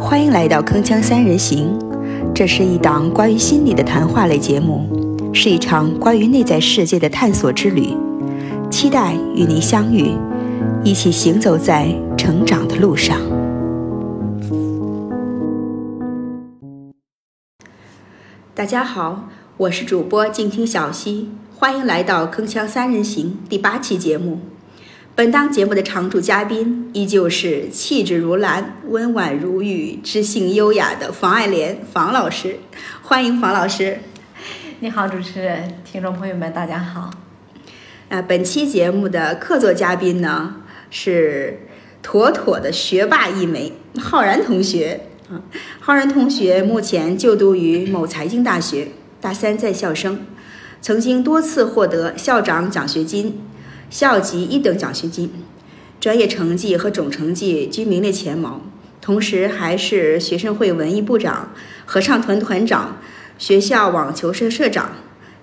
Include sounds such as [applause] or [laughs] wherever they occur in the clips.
欢迎来到铿锵三人行，这是一档关于心理的谈话类节目，是一场关于内在世界的探索之旅。期待与您相遇，一起行走在成长的路上。大家好，我是主播静听小溪，欢迎来到铿锵三人行第八期节目。本档节目的常驻嘉宾依旧是气质如兰、温婉如玉、知性优雅的房爱莲房老师，欢迎房老师。你好，主持人，听众朋友们，大家好。呃，本期节目的客座嘉宾呢是妥妥的学霸一枚，浩然同学。啊，浩然同学目前就读于某财经大学，大三在校生，曾经多次获得校长奖学金。校级一等奖学金，专业成绩和总成绩均名列前茅，同时还是学生会文艺部长、合唱团团长、学校网球社社长，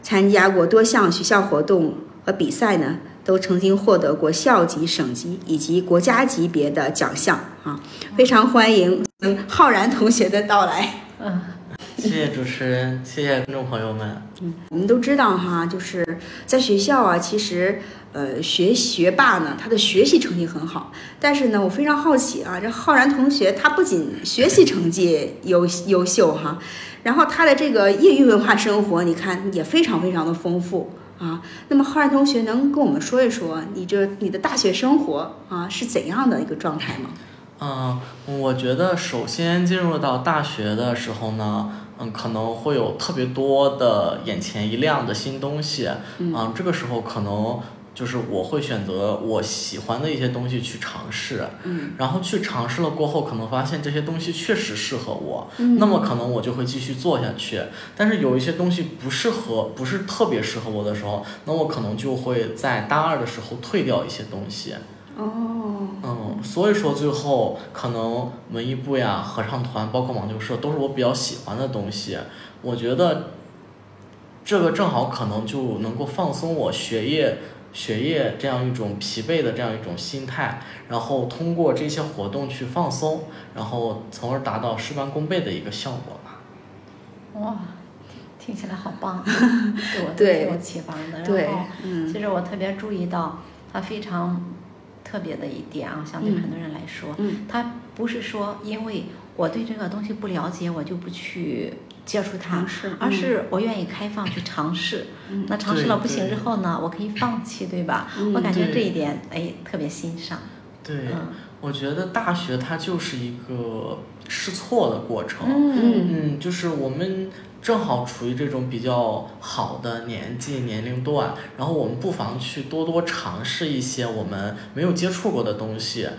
参加过多项学校活动和比赛呢，都曾经获得过校级、省级以及国家级别的奖项啊！非常欢迎浩然同学的到来。嗯。[laughs] 谢谢主持人，谢谢观众朋友们。嗯，我们都知道哈，就是在学校啊，其实呃学学霸呢，他的学习成绩很好。但是呢，我非常好奇啊，这浩然同学他不仅学习成绩优优秀哈，然后他的这个业余文化生活，你看也非常非常的丰富啊。那么浩然同学能跟我们说一说你这你的大学生活啊是怎样的一个状态吗？嗯，我觉得首先进入到大学的时候呢。嗯，可能会有特别多的眼前一亮的新东西，嗯，这个时候可能就是我会选择我喜欢的一些东西去尝试，嗯，然后去尝试了过后，可能发现这些东西确实适合我，嗯，那么可能我就会继续做下去。但是有一些东西不适合，不是特别适合我的时候，那我可能就会在大二的时候退掉一些东西。哦，嗯，所以说最后可能文艺部呀、合唱团，包括网球社，都是我比较喜欢的东西。我觉得这个正好可能就能够放松我学业、学业这样一种疲惫的这样一种心态，然后通过这些活动去放松，然后从而达到事半功倍的一个效果吧。哇，听起来好棒，[laughs] 对我挺有启发的。然后，其实我特别注意到他非常。特别的一点啊，相对很多人来说，他不是说因为我对这个东西不了解，我就不去接触它，而是我愿意开放去尝试。那尝试了不行之后呢，我可以放弃，对吧？我感觉这一点哎特别欣赏。对，我觉得大学它就是一个试错的过程。嗯嗯，就是我们。正好处于这种比较好的年纪年龄段，然后我们不妨去多多尝试一些我们没有接触过的东西。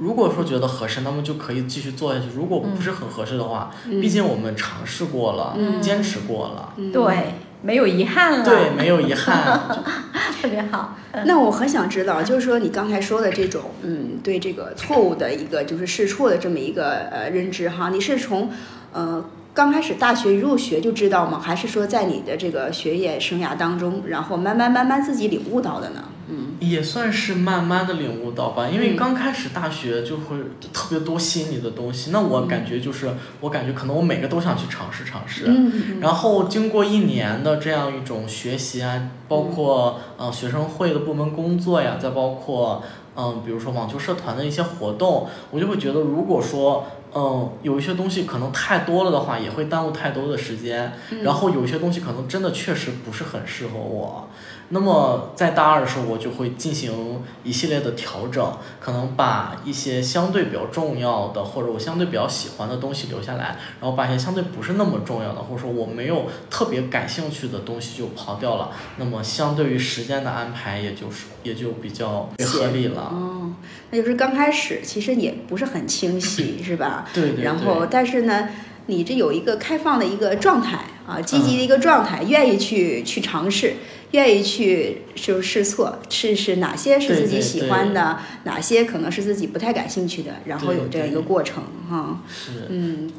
如果说觉得合适，那么就可以继续做下去；如果不是很合适的话，毕竟我们尝试过了，坚持过了，对，没有遗憾了。对，没有遗憾，[laughs] 特别好。那我很想知道，就是说你刚才说的这种，嗯，对这个错误的一个就是试错的这么一个呃认知哈，你是从呃。刚开始大学入学就知道吗？还是说在你的这个学业生涯当中，然后慢慢慢慢自己领悟到的呢？嗯，也算是慢慢的领悟到吧。因为刚开始大学就会特别多吸引你的东西，那我感觉就是，我感觉可能我每个都想去尝试尝试。嗯。然后经过一年的这样一种学习啊，包括呃学生会的部门工作呀，再包括嗯比如说网球社团的一些活动，我就会觉得如果说。嗯，有一些东西可能太多了的话，也会耽误太多的时间。然后有一些东西可能真的确实不是很适合我。那么在大二的时候，我就会进行一系列的调整，可能把一些相对比较重要的，或者我相对比较喜欢的东西留下来，然后把一些相对不是那么重要的，或者说我没有特别感兴趣的东西就抛掉了。那么相对于时间的安排，也就是也就比较合理了。哦，那就是刚开始其实也不是很清晰，[laughs] 是吧？对对。然后，但是呢，你这有一个开放的一个状态啊，积极的一个状态，愿意去去尝试。愿意去就试错，试试哪些是自己喜欢的，哪些可能是自己不太感兴趣的，然后有这样一个过程哈。是。嗯，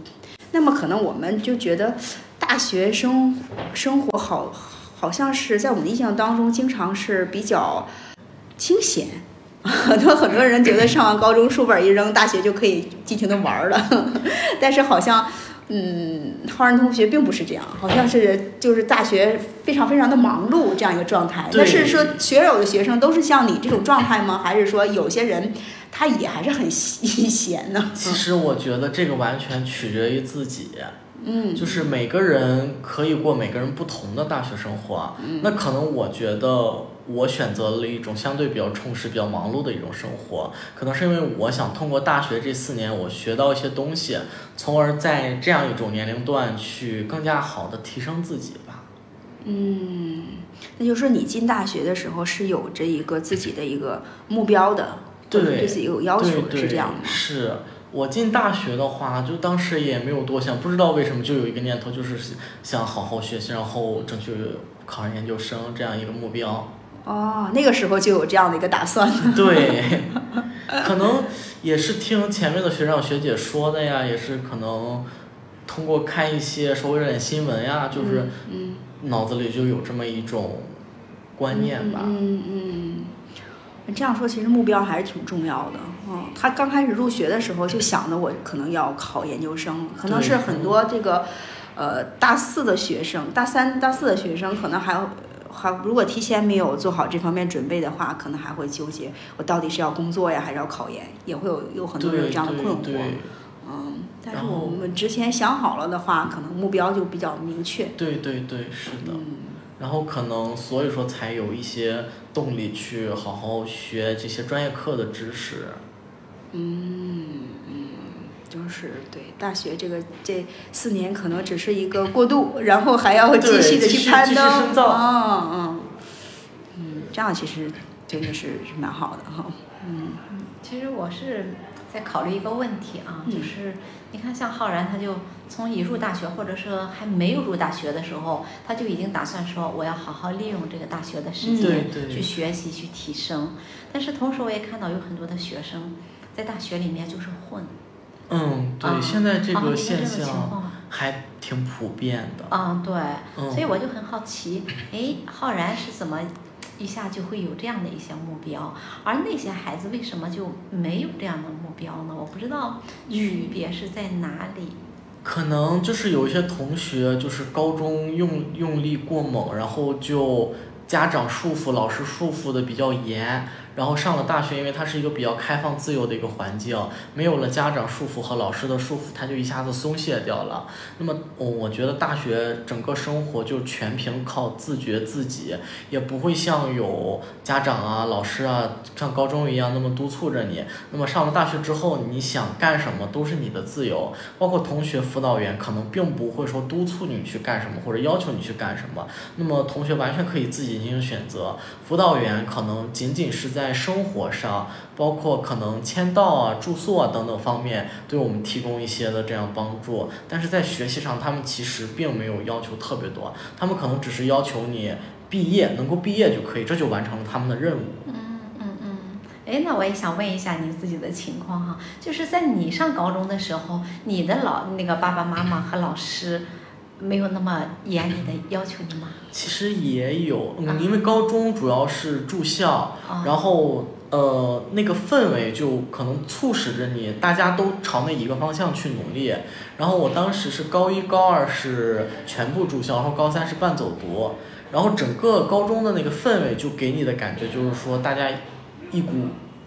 那么可能我们就觉得大学生生活好，好像是在我们的印象当中，经常是比较清闲 [laughs] 很多很多人觉得上完高中书本一扔，大学就可以尽情的玩了，[laughs] 但是好像。嗯，浩然同学并不是这样，好像是就是大学非常非常的忙碌这样一个状态。那是说学有的学生都是像你这种状态吗？还是说有些人他也还是很闲呢？[laughs] 其实我觉得这个完全取决于自己。嗯，就是每个人可以过每个人不同的大学生活。嗯，那可能我觉得我选择了一种相对比较充实、比较忙碌的一种生活，可能是因为我想通过大学这四年，我学到一些东西，从而在这样一种年龄段去更加好的提升自己吧。嗯，那就是说你进大学的时候是有着一个自己的一个目标的，对，对自己有要求的，是这样吗？是。我进大学的话，就当时也没有多想，不知道为什么就有一个念头，就是想好好学习，然后争取考上研究生这样一个目标。哦，那个时候就有这样的一个打算。[laughs] 对，可能也是听前面的学长学姐说的呀，也是可能通过看一些稍微有点新闻呀，就是脑子里就有这么一种观念吧。嗯嗯。这样说，其实目标还是挺重要的。嗯，他刚开始入学的时候就想着我可能要考研究生，可能是很多这个，呃，大四的学生、大三、大四的学生，可能还还如果提前没有做好这方面准备的话，可能还会纠结我到底是要工作呀，还是要考研，也会有有很多人有这样的困惑。嗯，但是我们之前想好了的话，可能目标就比较明确。对对对，是的。嗯。然后可能所以说才有一些动力去好好学这些专业课的知识。嗯嗯，就是对大学这个这四年可能只是一个过渡，然后还要继续的去攀登。嗯嗯嗯，这样其实真的是蛮好的哈。嗯嗯，其实我是。在考虑一个问题啊，就是你看，像浩然，他就从一入大学，或者说还没有入大学的时候，他就已经打算说，我要好好利用这个大学的时间去学习、去提升。但是同时，我也看到有很多的学生在大学里面就是混。嗯，对，现在这个现象还挺普遍的。嗯，对，所以我就很好奇，哎，浩然是怎么？一下就会有这样的一些目标，而那些孩子为什么就没有这样的目标呢？我不知道区别是在哪里。可能就是有一些同学就是高中用用力过猛，然后就家长束缚、老师束缚的比较严。然后上了大学，因为它是一个比较开放自由的一个环境，没有了家长束缚和老师的束缚，他就一下子松懈掉了。那么，我我觉得大学整个生活就全凭靠自觉自己，也不会像有家长啊、老师啊，像高中一样那么督促着你。那么上了大学之后，你想干什么都是你的自由，包括同学、辅导员可能并不会说督促你去干什么或者要求你去干什么。那么同学完全可以自己进行选择，辅导员可能仅仅是在。生活上，包括可能签到啊、住宿啊等等方面，对我们提供一些的这样帮助。但是在学习上，他们其实并没有要求特别多，他们可能只是要求你毕业，能够毕业就可以，这就完成了他们的任务。嗯嗯嗯。哎，那我也想问一下你自己的情况哈，就是在你上高中的时候，你的老那个爸爸妈妈和老师。没有那么严厉的要求你吗？其实也有，嗯，因为高中主要是住校，然后呃，那个氛围就可能促使着你，大家都朝那一个方向去努力。然后我当时是高一、高二是全部住校，然后高三是半走读，然后整个高中的那个氛围就给你的感觉就是说，大家一股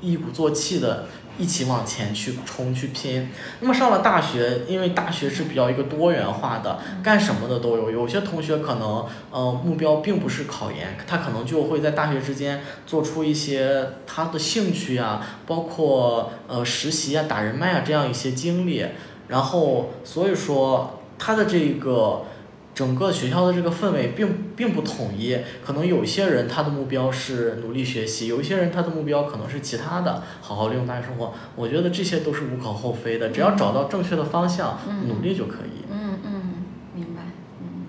一鼓作气的。一起往前去冲去拼，那么上了大学，因为大学是比较一个多元化的，干什么的都有。有些同学可能，呃，目标并不是考研，他可能就会在大学之间做出一些他的兴趣啊，包括呃实习啊、打人脉啊这样一些经历。然后，所以说他的这个。整个学校的这个氛围并并不统一，可能有些人他的目标是努力学习，有一些人他的目标可能是其他的，好好利用大学生活。我觉得这些都是无可厚非的，只要找到正确的方向，努力就可以。嗯嗯，明白。嗯，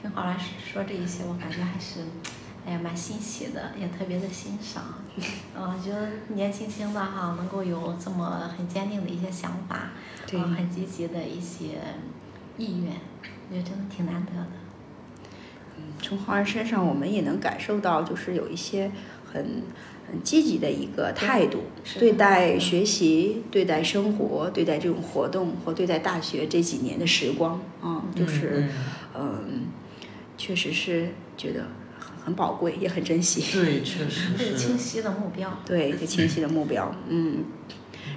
听好了说这一些，我感觉还是，哎呀，蛮欣喜的，也特别的欣赏。嗯，[laughs] 觉得年轻轻的哈，能够有这么很坚定的一些想法，嗯，很积极的一些意愿。我觉得真的挺难得的。嗯，从浩然身上，我们也能感受到，就是有一些很，很积极的一个态度，对待学习、对待生活、对待这种活动或对待大学这几年的时光啊，就是嗯嗯，确实是觉得很很宝贵，也很珍惜。对，确实 [laughs] 对是清晰的目标。对，一个清晰的目标，嗯，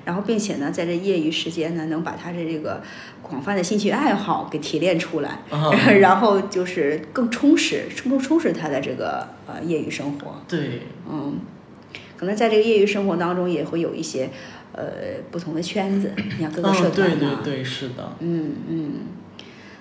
然后并且呢，在这业余时间呢，能把他的这个广泛的兴趣爱好给提炼出来，啊然后就是更充实，充充实他的这个呃业余生活，对，嗯，可能在这个业余生活当中也会有一些呃不同的圈子，你像各个社团呐、对对，是的，嗯嗯，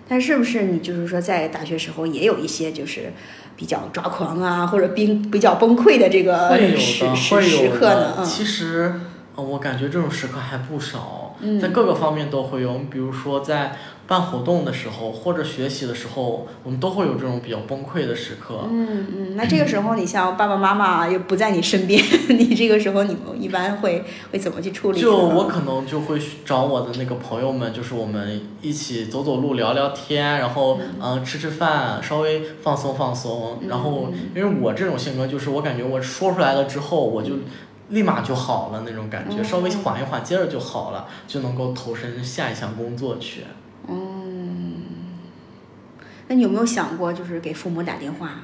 但是不是你就是说在大学时候也有一些就是比较抓狂啊，或者冰比较崩溃的这个时时时刻呢？嗯。其实，呃我感觉这种时刻还不少，嗯在各个方面都会有。比如说在办活动的时候，或者学习的时候，我们都会有这种比较崩溃的时刻。嗯嗯，那这个时候你像爸爸妈妈又不在你身边，[laughs] 你这个时候你们一般会会怎么去处理？就我可能就会找我的那个朋友们，就是我们一起走走路、聊聊天，然后嗯、呃吃吃饭，稍微放松放松。然后因为我这种性格，就是我感觉我说出来了之后，我就立马就好了那种感觉，稍微缓一缓，接着就好了，就能够投身下一项工作去。嗯，那你有没有想过就是给父母打电话？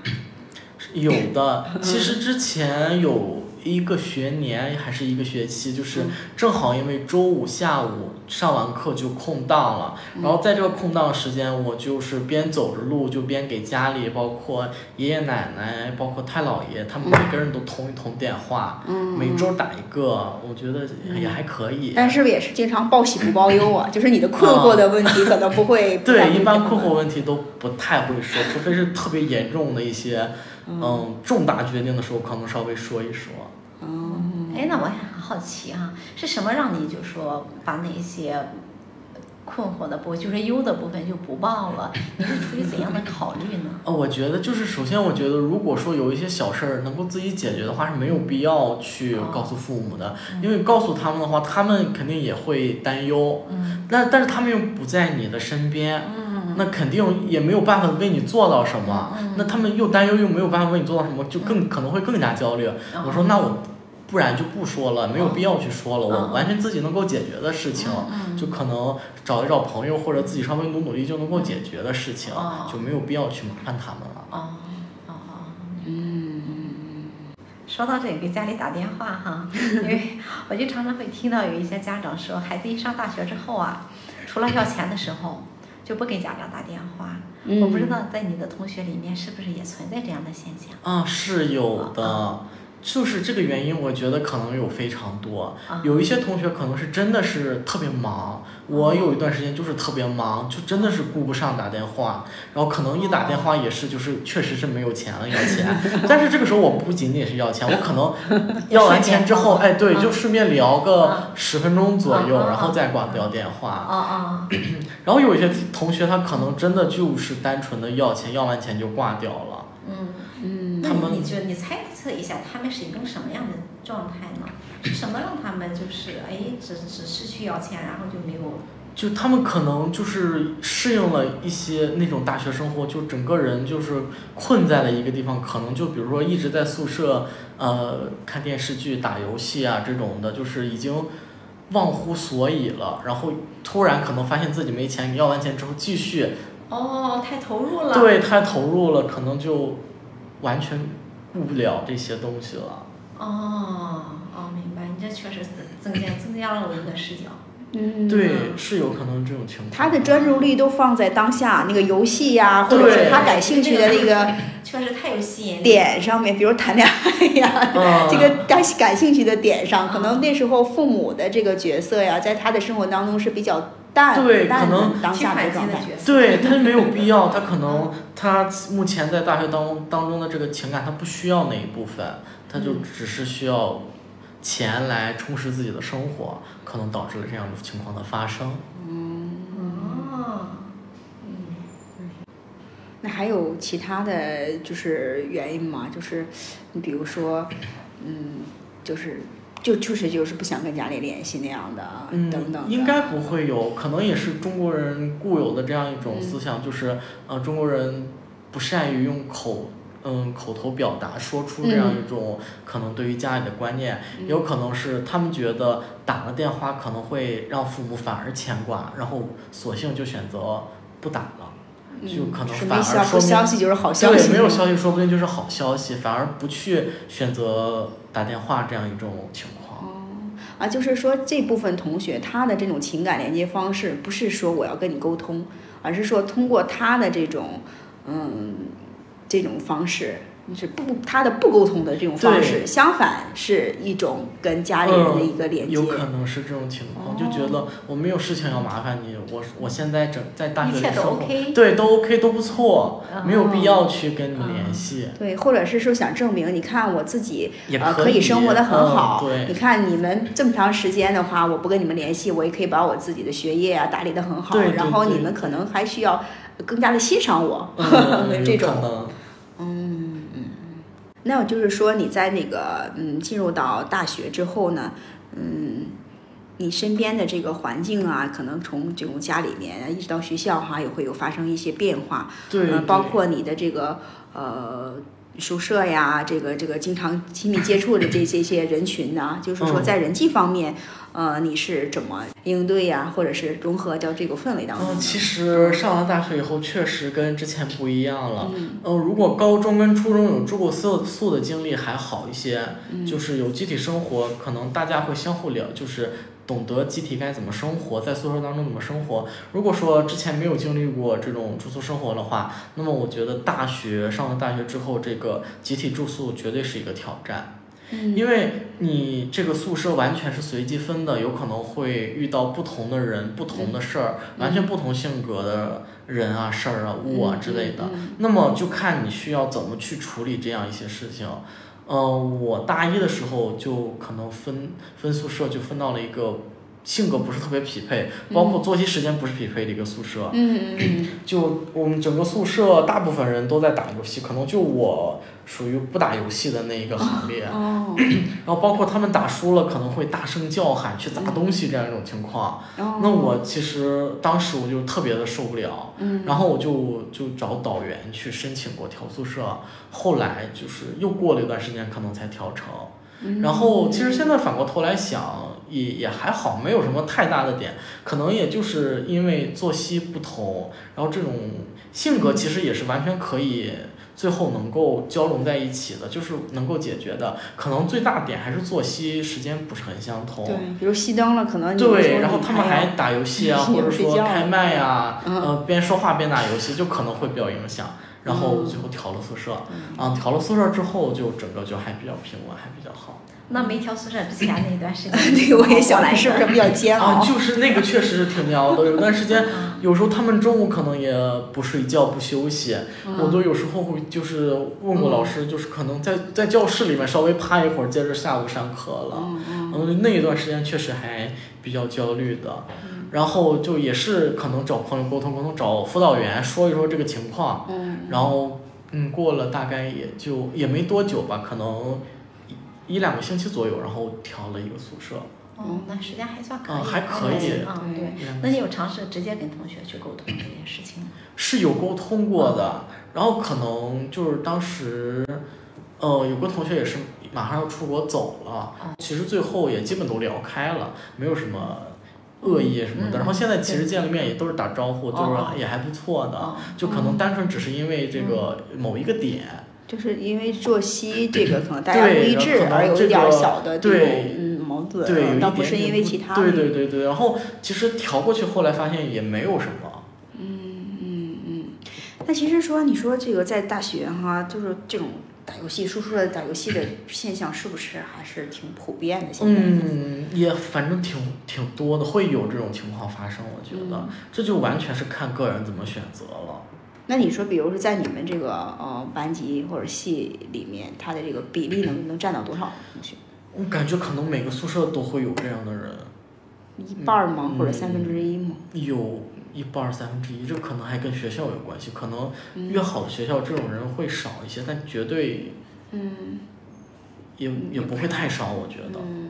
有的，其实之前有一个学年还是一个学期，就是正好因为周五下午上完课就空档了，然后在这个空档时间，我就是边走着路就边给家里，包括爷爷奶奶，包括太姥爷，他们每个人都通一通电话，每周打一个，我觉得也还可以。但是不也是经常报喜不报忧啊？[laughs] 就是你的困惑的问题可能不会。对，一般困惑问题都不太会说，除非是特别严重的一些，嗯，重大决定的时候，可能稍微说一说。哦，哎，那我也很好奇哈、是什么让你就说把那些困惑的部分，就是忧的部分就不报了？你是出于怎样的考虑呢？呃，[laughs] 我觉得就是首先，我觉得如果说有一些小事儿能够自己解决的话，是没有必要去告诉父母的，因为告诉他们的话，他们肯定也会担忧。嗯但但是他们又不在你的身边，嗯那肯定也没有办法为你做到什么。嗯那他们又担忧又没有办法为你做到什么，就更可能会更加焦虑。嗯我说那我不然就不说了，没有必要去说了。嗯我完全自己能够解决的事情，嗯就可能找一找朋友或者自己稍微努努力就能够解决的事情，哦就没有必要去麻烦他们了。哦哦哦。嗯说到这个，给家里打电话哈，因为我就常常会听到有一些家长说，孩子一上大学之后啊，除了要钱的时候，就不给家长打电话。嗯我不知道在你的同学里面是不是也存在这样的现象啊，是有的啊，就是这个原因，我觉得可能有非常多。啊？有一些同学可能是真的是特别忙，我有一段时间就是特别忙，就真的是顾不上打电话，然后可能一打电话也是就是确实是没有钱了要钱，[laughs] 但是这个时候我不仅仅是要钱，我可能 [laughs] 要完钱之后，哎对，就顺便聊个十分钟左右，然后再挂掉电话。哦哦，[clears throat] 然后有一些同学他可能真的就是单纯的要钱，要完钱就挂掉了。嗯，嗯那他们你觉得你猜测一下，他们是一种什么样的状态呢？是什么让他们就是哎，只只是去要钱，然后就没有就他们可能就是适应了一些那种大学生活，就整个人就是困在了一个地方，可能就比如说一直在宿舍，呃，看电视剧、打游戏啊这种的，就是已经忘乎所以了。然后突然可能发现自己没钱，要完钱之后继续，哦，太投入了。对，太投入了，可能就完全顾不了这些东西了。哦哦，明白，你这确实增增加增加了我一个视角。嗯，对，是有可能这种情况。他的专注力都放在当下那个游戏呀、或者是他感兴趣的那个 [laughs] 确实太有吸引力。点上面，比如谈恋爱呀，嗯 [laughs] 这个感感兴趣的点上，可能那时候父母的这个角色呀，在他的生活当中是比较淡对可能。对他没有 [laughs] 必要，他可能他目前在大学当当中的这个情感，他不需要那一部分，他就只是需要钱来充实自己的生活，可能导致了这样的情况的发生。哦，那还有其他的就是原因吗？就是你比如说，嗯，就是就确实就是不想跟家里联系那样的，嗯等等。应该不会有，可能也是中国人固有的这样一种思想，就是呃中国人不善于用口嗯口头表达说出这样一种可能对于家里的观念，有可能是他们觉得打了电话可能会让父母反而牵挂，然后索性就选择不打了。就可能反而说消息就是好消息，对，没有消息说不定就是好消息，反而不去选择打电话这样一种情况。哦，啊，就是说这部分同学他的这种情感连接方式，不是说我要跟你沟通，而是说通过他的这种，嗯，这种方式。是不他的不沟通的这种方式，相反是一种跟家里人的一个连接。有可能是这种情况，就觉得我没有事情要麻烦你，我我现在整在大学里生活，对都 OK 都不错，没有必要去跟你联系。对，或者是说想证明，你看我自己呃可以生活的很好。对，你看你们这么长时间的话，我不跟你们联系，我也可以把我自己的学业啊打理的很好。对，然后你们可能还需要更加的欣赏我 [laughs] 这种。那就是说，你在那个嗯进入到大学之后呢，嗯，你身边的这个环境啊，可能从这种家里面一直到学校哈，也会有发生一些变化。对。包括你的这个呃宿舍呀，这个这个经常亲密接触的这这些人群呢，就是说在人际方面。呃，你是怎么应对呀，或者是融合到这个氛围当中？嗯，其实上了大学以后，确实跟之前不一样了。嗯。如果高中跟初中有住过宿宿的经历还好一些，就是有集体生活，可能大家会相互聊，就是懂得集体该怎么生活，在宿舍当中怎么生活。如果说之前没有经历过这种住宿生活的话，那么我觉得大学上了大学之后，这个集体住宿绝对是一个挑战。因为你这个宿舍完全是随机分的，有可能会遇到不同的人、不同的事儿，完全不同性格的人啊、事儿啊、物啊之类的。那么就看你需要怎么去处理这样一些事情。嗯，我大一的时候就可能分分宿舍，就分到了一个。性格不是特别匹配，包括作息时间不是匹配的一个宿舍。嗯嗯嗯。[clears throat] 就我们整个宿舍大部分人都在打游戏，可能就我属于不打游戏的那一个行列。哦。[clears throat] 然后包括他们打输了，可能会大声叫喊去砸东西这样一种情况。哦。那我其实当时我就特别的受不了。嗯。然后我就就找导员去申请过调宿舍，后来就是又过了一段时间，可能才调成。然后其实现在反过头来想，也也还好，没有什么太大的点，可能也就是因为作息不同，然后这种性格其实也是完全可以最后能够交融在一起的，就是能够解决的。可能最大点还是作息时间不是很相同。对，比如熄灯了，可能对，然后他们还打游戏啊，[laughs] 或者说开麦呀，呃，边说话边打游戏，就可能会比较影响。然后最后调了宿舍，啊，调了宿舍之后就整个就还比较平稳，还比较好。那没调宿舍之前那段时间，[laughs] 对，我也想来，是不是比较煎熬？啊，就是那个确实是挺煎熬的。有段时间，有时候他们中午可能也不睡觉不休息，我都有时候会就是问过老师，就是可能在在教室里面稍微趴一会儿，接着下午上课了。嗯嗯。那一段时间确实还比较焦虑的。然后就也是可能找朋友沟通沟通，找辅导员说一说这个情况。嗯。然后，嗯，过了大概也就也没多久吧，可能一一两个星期左右，然后调了一个宿舍。哦，那时间还算可以。嗯，还可以。嗯，对。那你有尝试直接跟同学去沟通这件事情吗？是有沟通过的，然后可能就是当时，呃，有个同学也是马上要出国走了，其实最后也基本都聊开了，没有什么。恶意什么的，然后现在其实见了面也都是打招呼，就是也还不错的，就可能单纯只是因为这个某一个点，就是因为作息这个可能大家不一致而有一点小的这种嗯矛盾，对，倒不是因为其他。对对对对，然后其实调过去后来发现也没有什么。嗯嗯嗯，那其实说你说这个在大学哈，就是这种。打游戏，说出来打游戏的现象是不是还是挺普遍的？现在嗯，也反正挺挺多的，会有这种情况发生。我觉得这就完全是看个人怎么选择了。那你说，比如说在你们这个呃班级或者系里面，他的这个比例能能占到多少同学？我感觉可能每个宿舍都会有这样的人。一半吗？或者三分之一吗？有。一半三分之一，这可能还跟学校有关系。可能越好的学校，这种人会少一些，但绝对，嗯，也也不会太少，我觉得。嗯，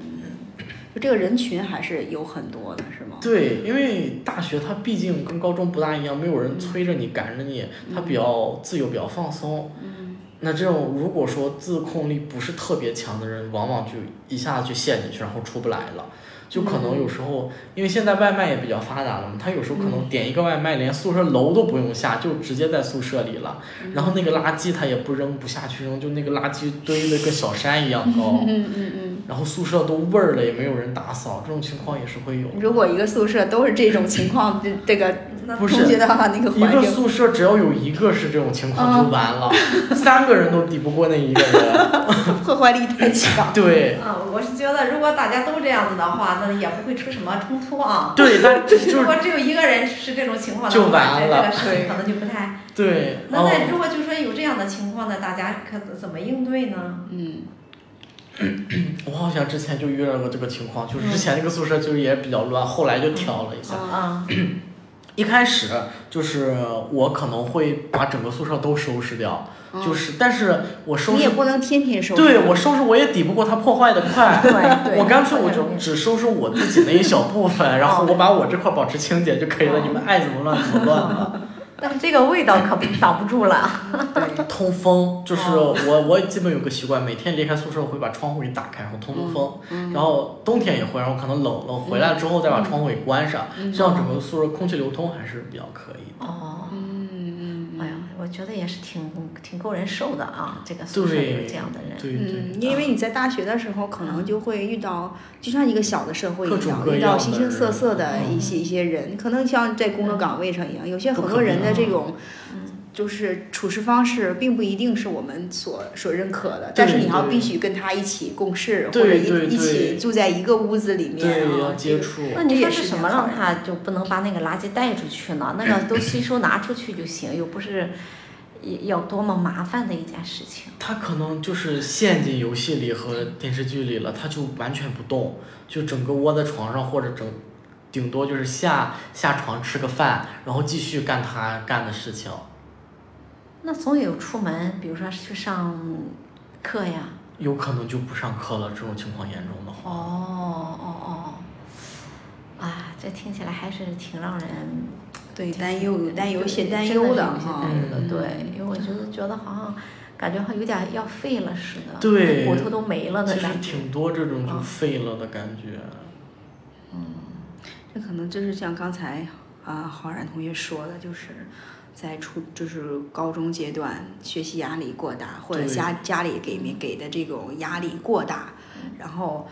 就这个人群还是有很多的，是吗？对，因为大学它毕竟跟高中不大一样，没有人催着你、赶着你，它比较自由、比较放松。嗯。那这种如果说自控力不是特别强的人，往往就一下子就陷进去，然后出不来了。就可能有时候，因为现在外卖也比较发达了嘛，他有时候可能点一个外卖，连宿舍楼都不用下，就直接在宿舍里了。然后那个垃圾他也不扔不下去扔，就那个垃圾堆的跟小山一样高。嗯嗯嗯。然后宿舍都味儿了，也没有人打扫，这种情况也是会有。如果一个宿舍都是这种情况，这这个不是同学的话，那个一个宿舍只要有一个是这种情况就完了，三个人都抵不过那一个人，[laughs] 破坏力太强。对。啊，我是觉得如果大家都这样子的话，那也不会出什么冲突啊。对，但 [laughs] 如果只有一个人是这种情况的话，这这个事情可能就不太。对。那那如果就说有这样的情况呢，大家可怎么应对呢？嗯。[clears throat] 我好像之前就遇到过这个情况，就是之前那个宿舍就是也比较乱，后来就调了一下。嗯 [clears throat] 一开始就是我可能会把整个宿舍都收拾掉，就是，但是我收拾你也不能天天收拾。对我收拾我也抵不过它破坏的快，对 [laughs] 我干脆我就只收拾我自己那一小部分，然后我把我这块保持清洁就可以了，你们爱怎么乱怎么乱吧。但是这个味道可挡不住了。通风就是我，我基本有个习惯，每天离开宿舍会把窗户给打开，然后通通风。然后冬天也会，然后可能冷了回来之后再把窗户给关上，这样整个宿舍空气流通还是比较可以的。哦，觉得也是挺挺够人受的啊，这个宿舍有这样的人。对对。嗯，因为你在大学的时候可能就会遇到，就像一个小的社会一样，遇到形形色色的一些一些人，可能像在工作岗位上一样，有些很多人的这种。就是处事方式并不一定是我们所所认可的，但是你要必须跟他一起共事，或者一一起住在一个屋子里面啊，接触。那你说是什么让他就不能把那个垃圾带出去呢？那个都吸收拿出去就行，又不是要多么麻烦的一件事情。他可能就是陷进游戏里和电视剧里了，他就完全不动，就整个窝在床上或者整，顶多就是下下床吃个饭，然后继续干他干的事情。那总有出门，比如说去上课呀。有可能就不上课了，这种情况严重的话。哦哦哦，啊，这听起来还是挺让人对担忧、担忧、些担忧的哈。对，因为我觉得觉得好像感觉好像有点要废了似的，对，骨头都没了的感觉。其实挺多这种就废了的感觉。嗯，这可能就是像刚才啊浩然同学说的，就是。在初就是高中阶段，学习压力过大，或者家家里给没给的这种压力过大，然后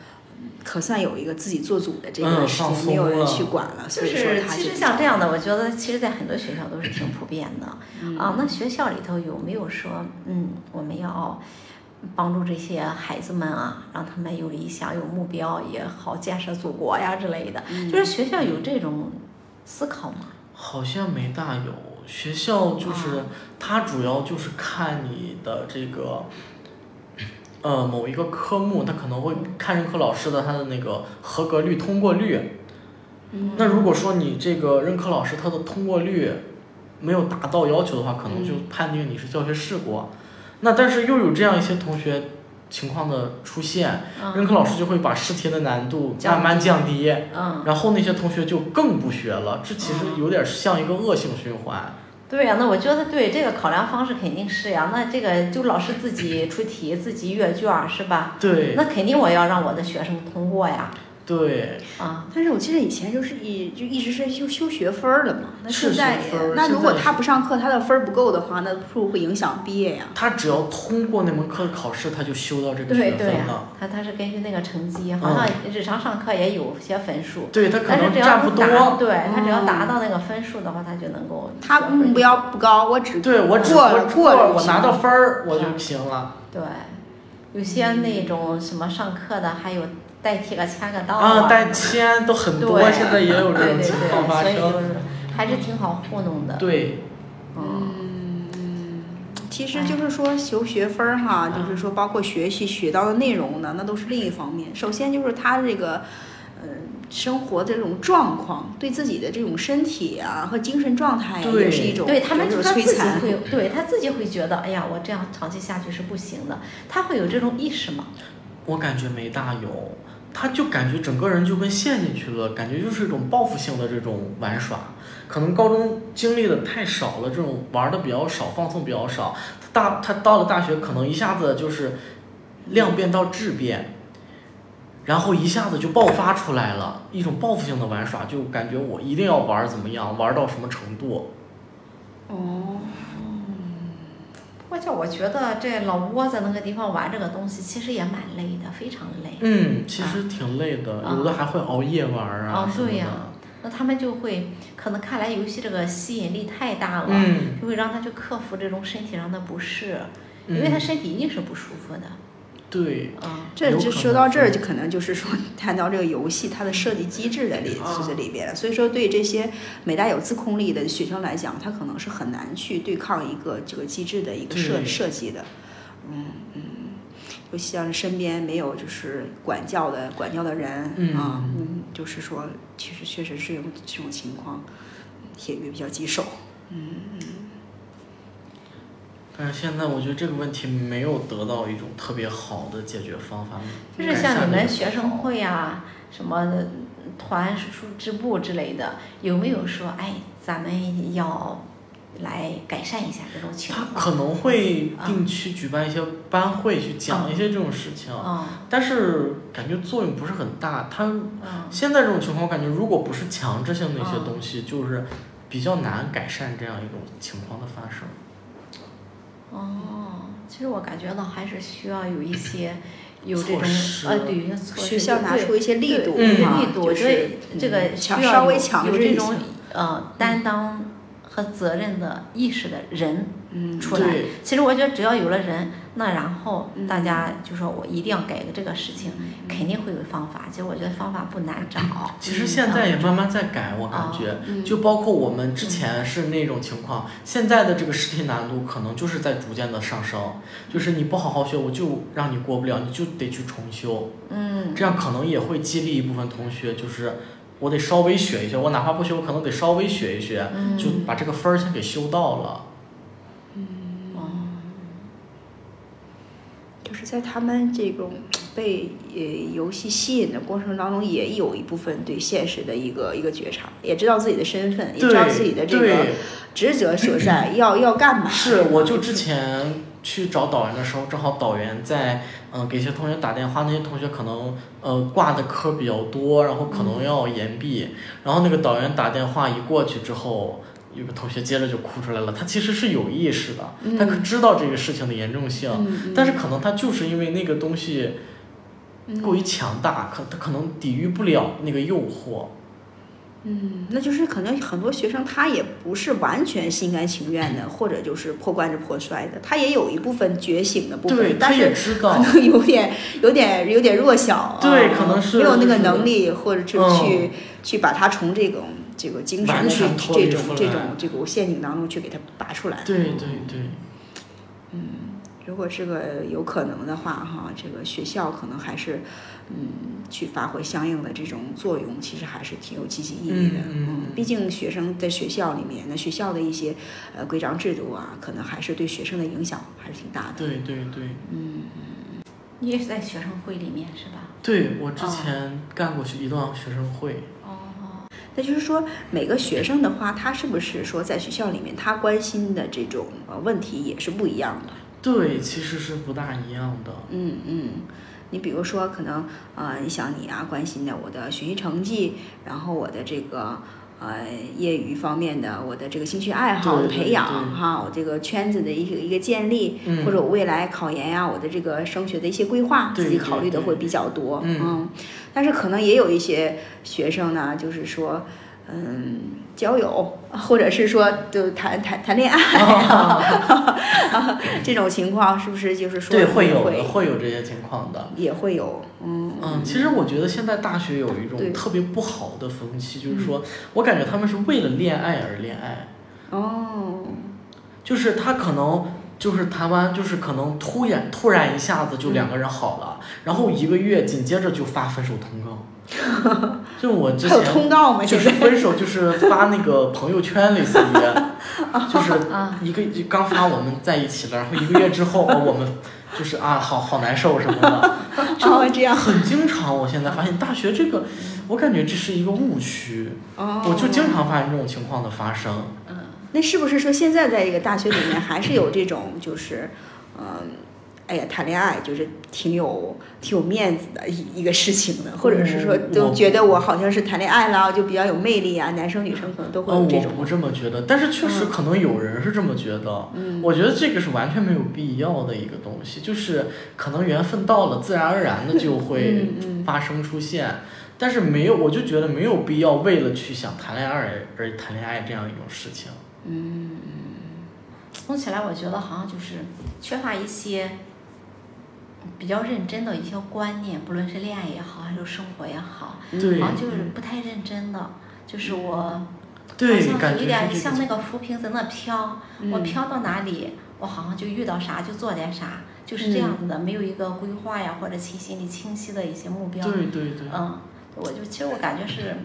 可算有一个自己做主的这个时间，没有人去管了，所以说他其实像这样的，我觉得其实，在很多学校都是挺普遍的啊。那学校里头有没有说，嗯，我们要帮助这些孩子们啊，让他们有理想、有目标，也好建设祖国呀之类的？就是学校有这种思考吗？好像没大有。学校就是它主要就是看你的这个，呃，某一个科目，他可能会看任课老师的他的那个合格率、通过率。那如果说你这个任课老师他的通过率没有达到要求的话，可能就判定你是教学事故。那但是又有这样一些同学。情况的出现，任课老师就会把试题的难度慢慢降低，然后那些同学就更不学了，这其实有点像一个恶性循环。对呀，那我觉得对这个考量方式肯定是呀，那这个就老师自己出题，自己阅卷是吧？对。那肯定我要让我的学生通过呀。对，啊，但是我记得以前就是一就一直是修修学分儿的嘛。那现在，那如果他不上课，他的分儿不够的话，那是不是会影响毕业呀？他只要通过那门课考试，他就修到这个学分了。他他是根据那个成绩，好像日常上课也有些分数。对他可能占不多。对他只要达到那个分数的话，他就能够。他目标不高，我只对我只过过我拿到分儿我就行了。对，有些那种什么上课的还有。代替个签个到啊，代签都很多，现在也有这种情况发生，还是挺好糊弄的。对，嗯，其实就是说求学分儿哈，就是说包括学习学到的内容呢，那都是另一方面。首先就是他这个，嗯，生活这种状况，对自己的这种身体啊和精神状态也是一种对他们就是摧残。会，对他自己会觉得，哎呀，我这样长期下去是不行的。他会有这种意识吗？我感觉没大有。他就感觉整个人就跟陷进去了，感觉就是一种报复性的这种玩耍。可能高中经历的太少了，这种玩的比较少，放松比较少。他大他到了大学，可能一下子就是量变到质变，然后一下子就爆发出来了，一种报复性的玩耍，就感觉我一定要玩怎么样，玩到什么程度。哦，不过叫我觉得这老窝在那个地方玩这个东西，其实也蛮累的，非常累。嗯，其实挺累的，啊有的还会熬夜玩啊。对呀那他们就会可能看来游戏这个吸引力太大了，嗯就会让他去克服这种身体上的不适，因嗯为他身体一定是不舒服的。对，啊，这这说到这儿，就可能就是说谈到这个游戏它的设计机制在里在里边了。所以说，对这些美带有自控力的学生来讲，他可能是很难去对抗一个这个机制的一个设设计的。嗯嗯，尤其像身边没有就是管教的管教的人、嗯啊，嗯，就是说其实确实是有这种情况，也也比较棘手。但是现在我觉得这个问题没有得到一种特别好的解决方法。就是像你们学生会啊，什么团、书支部之类的，有没有说，哎，咱们要来改善一下这种情他况？可能会啊定期举办一些班会，去讲一些这种事情，啊但是感觉作用不是很大。他啊现在这种情况，我感觉如果不是强制性的一些啊东西，就是比较难改善这样一种情况的发生。哦，其实我感觉到还是需要有一些 [laughs] 有这种呃，对，有些措施，学校拿出一些力度对啊力度，就我觉得是这个需要有有这种呃担当和责任的意识的人嗯出来对。其实我觉得只要有了人，那然后嗯大家就说我一定要改个这个事情，肯定会有方法。其实我觉得方法不难找。其实现在也慢慢在改，我感觉，嗯就包括我们之前是那种情况，现在的这个试题难度可能就是在逐渐的上升，就是你不好好学，我就让你过不了，你就得去重修，嗯，这样可能也会激励一部分同学，就是我得稍微学一学，我哪怕不学，我可能得稍微学一学，嗯就把这个分儿先给修到了。哦，就是在他们这种被呃游戏吸引的过程当中，也有一部分对现实的一个一个觉察，也知道自己的身份，也知道自己的这个，职责所在，[clears throat] 要要干嘛。是，我就之前去找导员的时候，正好导员在嗯、给一些同学打电话，那些同学可能呃挂的科比较多，然后可能要延毕，然后那个导员打电话一过去之后。有个同学接着就哭出来了，他其实是有意识的，他可知道这个事情的严重性，嗯但是可能他就是因为那个东西过于强大，可他可能抵御不了那个诱惑。嗯，那就是可能很多学生他也不是完全心甘情愿的，[laughs] 或者就是破罐子破摔的，他也有一部分觉醒的部，分，但他也是知道。可，能有点有点有点弱小，对啊可能是没有那个能力，或者是嗯。去、去把他从这种这个精神完的这种这种这个陷阱当中去给它拔出来。对对对。嗯如果这个有可能的话，哈，这个学校可能还是，嗯，去发挥相应的这种作用，其实还是挺有积极意义的。嗯嗯嗯毕竟学生在学校里面，那学校的一些呃规章制度啊，可能还是对学生的影响还是挺大的。对对对，嗯你也是在学生会里面是吧？对我之前干过一段学生会，哦，那就是说，每个学生的话，他是不是说在学校里面，他关心的这种呃问题也是不一样的？对，其实是不大一样的。嗯嗯，你比如说，可能呃，你想你啊，关心的我的学习成绩，然后我的这个呃业余方面的我的这个兴趣爱好的培养哈，我这个圈子的一个一个建立，嗯或者我未来考研呀、我的这个升学的一些规划，自己考虑的会比较多。嗯但是可能也有一些学生呢，就是说。嗯，交友，或者是说就谈谈谈恋爱、啊，[laughs] 这种情况是不是就是说对，会有会的，会有这些情况的。也会有，嗯嗯，其实我觉得现在大学有一种特别不好的风气，就是说我感觉他们是为了恋爱而恋爱，哦，就是他可能就是谈完，就是可能突然突然一下子就两个人好了，然后一个月紧接着就发分手通告。就我之前通告吗？就是分手，就是发那个朋友圈类似于，[laughs] 就是啊一个就刚发我们在一起了，然后一个月之后，哦，[laughs] 我们就是啊，好好难受什么的。[laughs] 哦，这样很经常，我现在发现大学这个，我感觉这是一个误区。哦，我就经常发现这种情况的发生。嗯，那是不是说现在在一个大学里面还是有这种就是，嗯，哎呀，谈恋爱就是挺有挺有面子的一一个事情的，或者是说都觉得我好像是谈恋爱了，就比较有魅力啊，男生女生可能都会呃，有这种。我不这么觉得，但是确实嗯可能有人是这么觉得。嗯，我觉得这个是完全没有必要的一个东西，就是可能缘分到了，自然而然的就 [laughs] 会嗯嗯发生出现。但是没有，我就觉得没有必要为了去想谈恋爱而而谈恋爱这样一种事情。嗯总起来我觉得好像就是缺乏一些比较认真的一些观念，不论是恋爱也好，还是生活也好，对好像就是不太认真的。就是我对，好像有一点像那个浮萍在那飘，我嗯飘到哪里，我好像就遇到啥就做点啥，就是这样子的，没有一个规划呀，或者其心里清晰的一些目标。对对对，嗯，我就其实我感觉是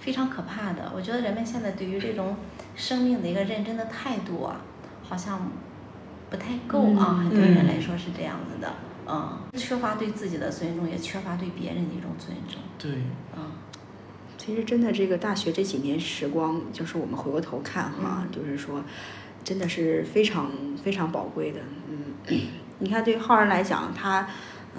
非常可怕的。我觉得人们现在对于这种生命的一个认真的态度啊，好像不太够啊。嗯很多人嗯来说是这样子的，嗯，缺乏对自己的尊重，也缺乏对别人的一种尊重，对，嗯。其实真的这个大学这几年时光，就是我们回过头看哈，就是说，真的是非常非常宝贵的。嗯，你看对于浩然来讲，他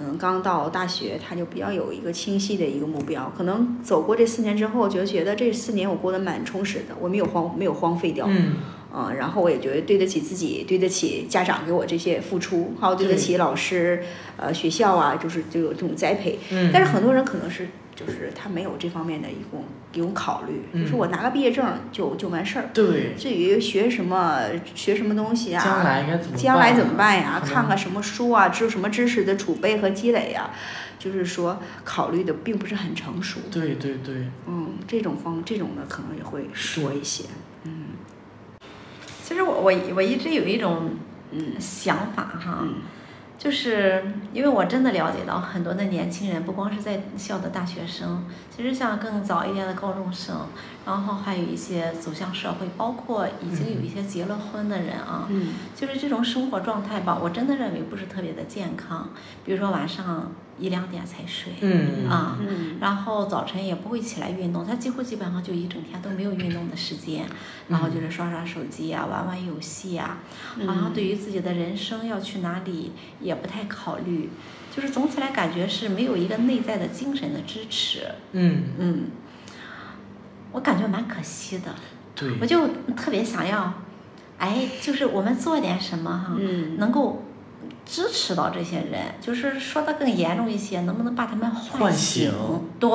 嗯刚到大学，他就比较有一个清晰的一个目标。可能走过这四年之后，就觉得这四年我过得蛮充实的，我没有荒没有荒废掉。嗯，嗯，然后我也觉得对得起自己，对得起家长给我这些付出，还有对得起老师、呃学校啊，就是就有这种栽培。嗯但是很多人可能是就是他没有这方面的一种一种考虑，就是嗯我拿个毕业证就就完事儿。对，至于学什么学什么东西啊，将来该怎么办？将来怎么办呀？看看什么书啊，知什么知识的储备和积累呀，就是说考虑的并不是很成熟。对对对，嗯，这种方这种的可能也会是多一些。嗯其实我我我一直有一种嗯。想法哈，嗯。就是因为我真的了解到很多的年轻人，不光是在校的大学生，其实像更早一点的高中生，然后还有一些走向社会，包括已经有一些结了婚的人啊，嗯。就是这种生活状态吧，我真的认为不是特别的健康。比如说晚上一两点才睡，嗯。啊，嗯。然后早晨也不会起来运动，他几乎基本上就一整天都没有运动的时间，然后就是刷刷手机呀、玩玩游戏呀、好像对于自己的人生要去哪里也不太考虑，就是总体来感觉是没有一个内在的精神的支持，嗯，嗯，我感觉蛮可惜的，对，我就特别想要，哎，就是我们做点什么哈，嗯。能够支持到这些人，就是说的更严重一些，能不能把他们唤醒？醒对，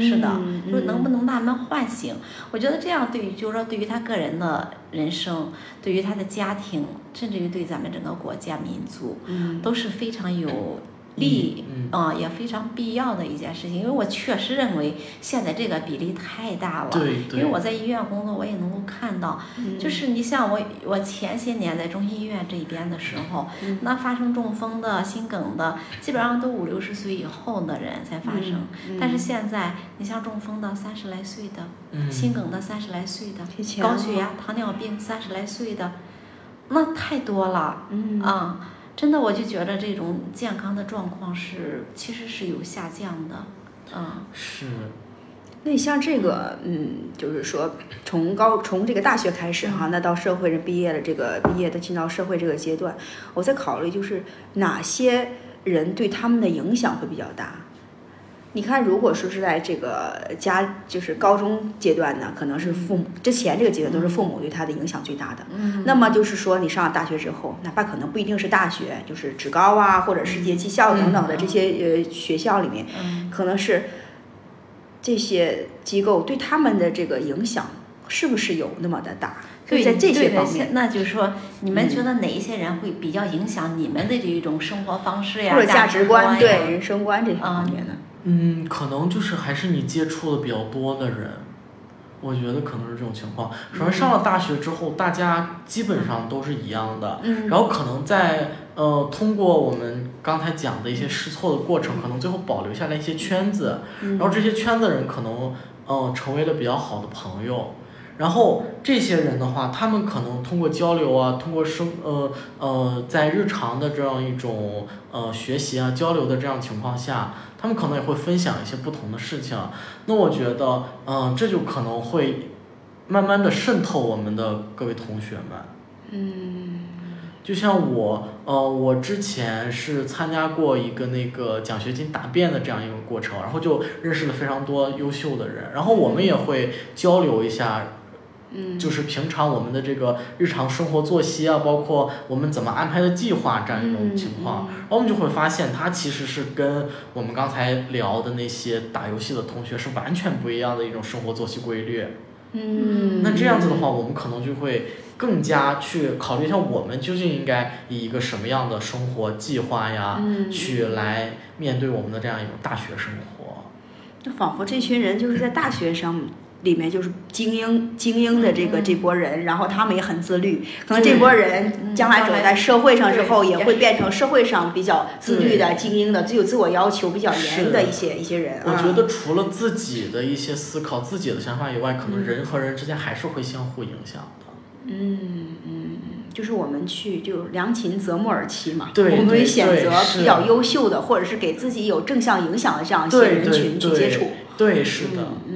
是的，嗯就是能不能把他们唤醒？我觉得这样对于，就是说对于他个人的人生，对于他的家庭，甚至于对咱们整个国家民族，嗯都是非常有利嗯啊、也非常必要的一件事情。因为我确实认为现在这个比例太大了。对对因为我在医院工作，我也能够看到，嗯就是你像我，我前些年在中心医院这边的时候，嗯那发生中风的、心梗的，基本上都五六十岁以后的人才发生。嗯但是现在，你像中风的三十来岁的，嗯心梗的三十来岁的，提前高血压、糖尿病三十来岁的，那太多了。嗯啊，真的，我就觉得这种健康的状况是其实是有下降的，嗯，是，那你像这个，嗯，就是说从高从这个大学开始哈，那到社会人毕业了，这个毕业的进到社会这个阶段，我在考虑就是哪些人对他们的影响会比较大。你看，如果说是在这个家，就是高中阶段呢，可能是父母之前这个阶段都是父母对他的影响最大的。嗯那么就是说，你上了大学之后，哪怕可能不一定是大学，就是职高啊，或者世界技校等等的这些呃学校里面，嗯可能是这些机构对他们的这个影响是不是有那么的大？所以，在这些方面，那就是说，你们嗯觉得哪一些人会比较影响你们的这一种生活方式呀、或者价值观、对人生观这些方面呢。嗯，可能就是还是你接触的比较多的人，我觉得可能是这种情况。首先上了大学之后，大家基本上都是一样的，嗯然后可能在呃通过我们刚才讲的一些试错的过程，可能最后保留下来一些圈子，嗯然后这些圈子人可能呃成为了比较好的朋友，然后这些人的话，他们可能通过交流啊，通过生呃呃，在日常的这样一种呃学习啊交流的这样情况下，他们可能也会分享一些不同的事情。那我觉得，嗯，这就可能会慢慢的渗透我们的各位同学们。嗯，就像我，呃，我之前是参加过一个那个奖学金答辩的这样一个过程，然后就认识了非常多优秀的人，然后我们也会交流一下。嗯，就是平常我们的这个日常生活作息啊，包括我们怎么安排的计划这样一种情况，然后我们就会发现，它其实是跟我们刚才聊的那些打游戏的同学是完全不一样的一种生活作息规律。嗯，那这样子的话，我们可能就会更加去考虑一下，我们究竟应该以一个什么样的生活计划呀，去来面对我们的这样一种大学生活。就仿佛这群人就是在大学生。里面就是精英精英的这个这波人，然后他们也很自律，可能这波人将来走在社会上之后，也会变成社会上比较自律的精英的，最有自我要求比较严的一些一些人。我觉得除了自己的一些思考、自己的想法以外，可能人和人之间还是会相互影响的。嗯嗯，就是我们去就良禽择木而栖嘛，我们会选择比较优秀的，或者是给自己有正向影响的这样一些人群去接触。对，是的。嗯。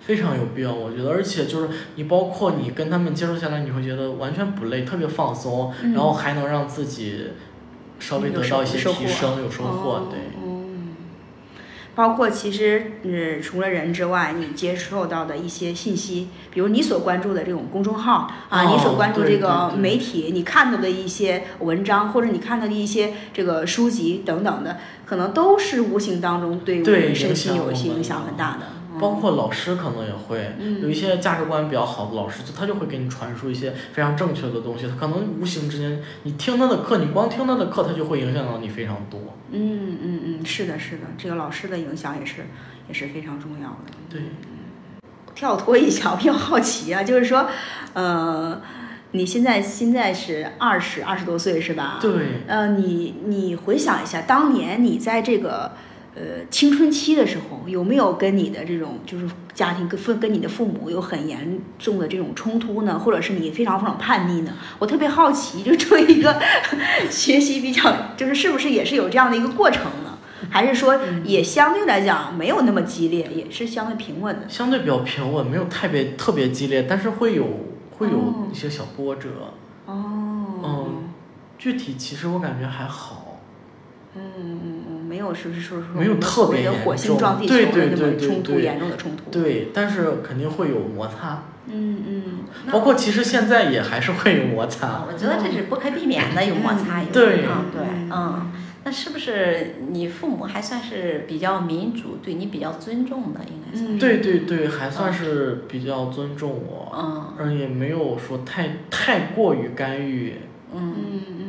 非常有必要，我觉得，而且就是你，包括你跟他们接触下来，你会觉得完全不累，特别放松，然后还能让自己稍微得到一些提升，有收获，对。嗯，包括其实，嗯，除了人之外，你接受到的一些信息，比如你所关注的这种公众号啊，你所关注这个媒体，你看到的一些文章，或者你看到的一些这个书籍等等的，可能都是无形当中对我们身心有一些影响很大的。包括老师可能也会有一些价值观比较好的老师，就他就会给你传输一些非常正确的东西。他可能无形之间，你听他的课，你光听他的课，他就会影响到你非常多。嗯嗯嗯，是的，是的，这个老师的影响也是也是非常重要的。对，跳脱一下，我比较好奇啊，就是说，呃，你现在现在是二十二十多岁是吧？对。呃，你你回想一下，当年你在这个。呃，青春期的时候有没有跟你的这种就是家庭跟父跟你的父母有很严重的这种冲突呢？或者是你非常非常叛逆呢？我特别好奇，就作为一个 [laughs] 学习比较，就是是不是也是有这样的一个过程呢？还是说也相对来讲没有那么激烈，也是相对平稳的？相对比较平稳，没有特别特别激烈，但是会有会有一些小波折。哦。嗯，具体其实我感觉还好。嗯。没有，是不是说说没有特别的火星撞地球的那么冲突，严重的冲突。对，但是肯定会有摩擦。嗯嗯。包括其实现在也还是会有摩擦。我觉得这是不可避免的，有摩擦。对。嗯，对，嗯，那是不是你父母还算是比较民主，对你比较尊重的，应该算？对对对，还算是比较尊重我。嗯。而也没有说太太过于干预。嗯嗯嗯。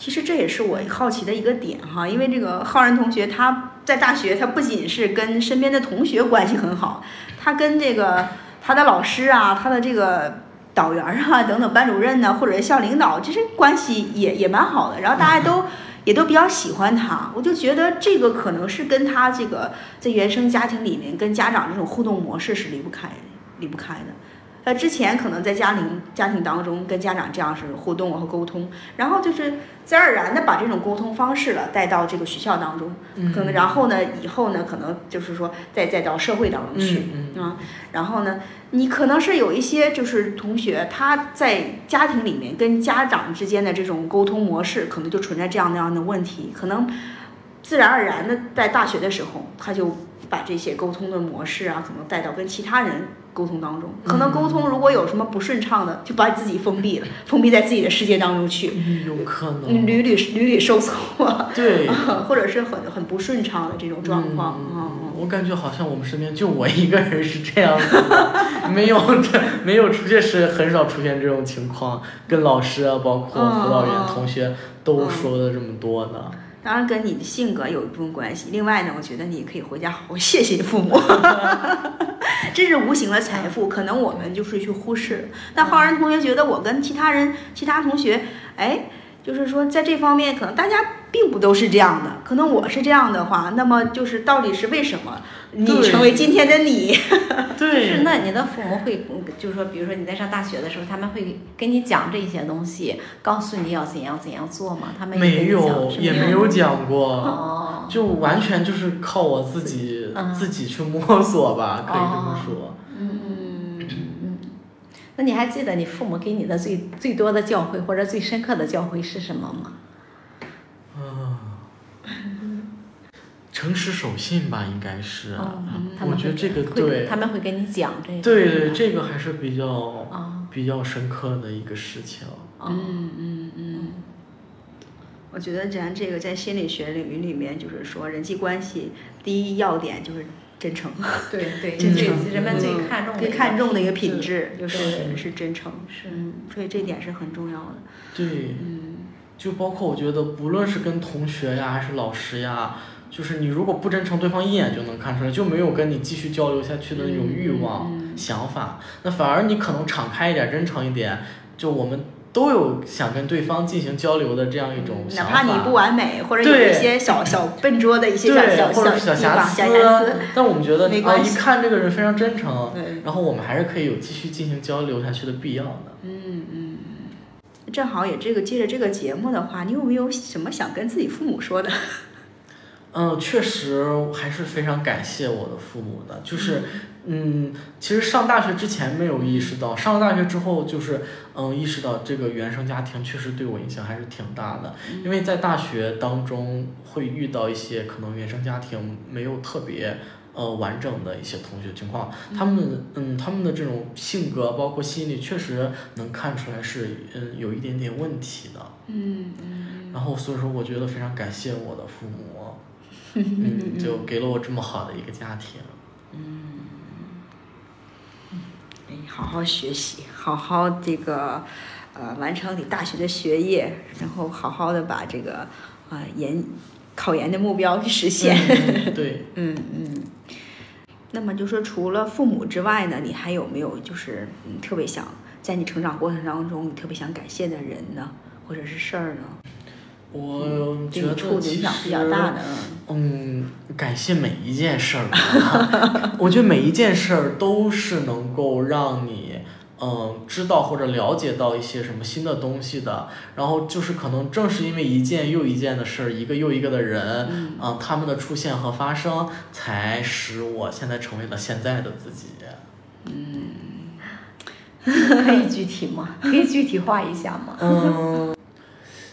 其实这也是我好奇的一个点哈，因为这个浩然同学他在大学，他不仅是跟身边的同学关系很好，他跟这个他的老师啊，他的这个导员啊等等班主任呢，或者是校领导，其实关系也也蛮好的。然后大家都 [laughs] 也都比较喜欢他，我就觉得这个可能是跟他这个在原生家庭里面跟家长这种互动模式是离不开离不开的。呃，之前可能在家庭家庭当中跟家长这样是互动和沟通，然后就是自然而然的把这种沟通方式了带到这个学校当中，可能然后呢以后呢可能就是说再再到社会当中去啊，然后呢你可能是有一些就是同学他在家庭里面跟家长之间的这种沟通模式可能就存在这样那样的问题，可能自然而然的在大学的时候他就把这些沟通的模式啊可能带到跟其他人。沟通当中，可能沟通如果有什么不顺畅的，就把自己封闭了，封闭在自己的世界当中去，有可能。屡屡屡屡受挫，对，[laughs] 或者是很很不顺畅的这种状况啊。我感觉好像我们身边就我一个人是这样子，没有这 [laughs] 没有出现是很少出现这种情况，跟老师啊，包括辅导员同学都说的这么多呢。当然跟你的性格有一部分关系，另外呢，我觉得你可以回家好好谢谢父母，[laughs] 这是无形的财富，可能我们就是去忽视。但浩然同学觉得我跟其他人、其他同学，哎，就是说在这方面，可能大家并不都是这样的。可能我是这样的话，那么就是到底是为什么你成为今天的你？[laughs] 对是，那你的父母会，嗯就是说，比如说你在上大学的时候，他们会跟你讲这些东西，告诉你要怎样怎样做吗？他们也没有，也没有讲过，哦，就完全就是靠我自己、嗯自己去摸索吧，可以这么哦说。嗯嗯。那你还记得你父母给你的最最多的教诲或者最深刻的教诲是什么吗？诚实守信吧，应该是。我觉得这个对，他们会跟你讲这个。对对，这个还是比较、哦比较深刻的一个事情。嗯嗯嗯。我觉得咱这个在心理学领域里面，就是说人际关系第一要点就是真诚。对 [laughs] 对，真最诚人们最看重的最一个看重的一个品品质就是是真诚，是嗯，所以这点是很重要的。对，嗯就包括我觉得，不论是跟同学呀，还是老师呀，就是你如果不真诚，对方一眼就能看出来，就没有跟你继续交流下去的那种欲望、想法。那反而你可能敞开一点，真诚一点，就我们都有想跟对方进行交流的这样一种哪想法。哪怕你不完美，或者有一些小小笨拙的一些小对，小或者小瑕疵但我们觉得啊，一看这个人非常真诚，对，然后我们还是可以有继续进行交流下去的必要的。嗯嗯嗯。正好也这个借着这个节目的话，你有没有什么想跟自己父母说的？嗯，确实还是非常感谢我的父母的，就是，嗯，其实上大学之前没有意识到，上了大学之后就是，嗯，意识到这个原生家庭确实对我影响还是挺大的，因为在大学当中会遇到一些可能原生家庭没有特别。呃，完整的一些同学情况，他们嗯，他们的这种性格，包括心理，确实能看出来是嗯有一点点问题的。嗯嗯然后所以说，我觉得非常感谢我的父母，嗯，就给了我这么好的一个家庭。嗯哎，好好学习，好好这个呃完成你大学的学业，然后好好的把这个啊、研考研的目标去实现。嗯对，[laughs] 嗯嗯。那么就说除了父母之外呢，你还有没有就是嗯特别想在你成长过程当中你特别想感谢的人呢，或者是事儿呢？我对觉得影响比较大的。嗯，感谢每一件事儿吧。[laughs] 我觉得每一件事儿都是能够让你，嗯，知道或者了解到一些什么新的东西的。然后就是可能正是因为一件又一件的事儿，一个又一个的人，嗯他们的出现和发生，才使我现在成为了现在的自己。嗯 [laughs] 可以具体吗？[laughs] 可以具体化一下吗？嗯，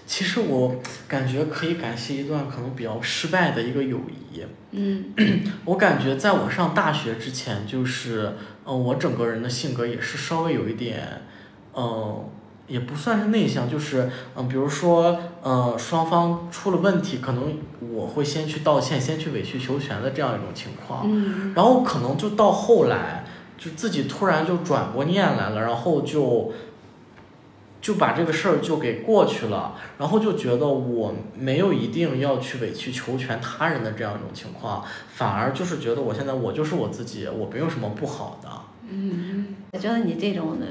其实我感觉可以感谢一段可能比较失败的一个友谊。嗯 [clears throat] 我感觉在我上大学之前，就是，嗯、我整个人的性格也是稍微有一点，嗯、也不算是内向，就是，嗯、比如说，呃，双方出了问题，可能我会先去道歉，先去委曲求全的这样一种情况。嗯然后可能就到后来，就自己突然就转过念来了，然后就就把这个事儿就给过去了，然后就觉得我没有一定要去委曲求全他人的这样一种情况，反而就是觉得我现在我就是我自己，我没有什么不好的。嗯。我觉得你这种的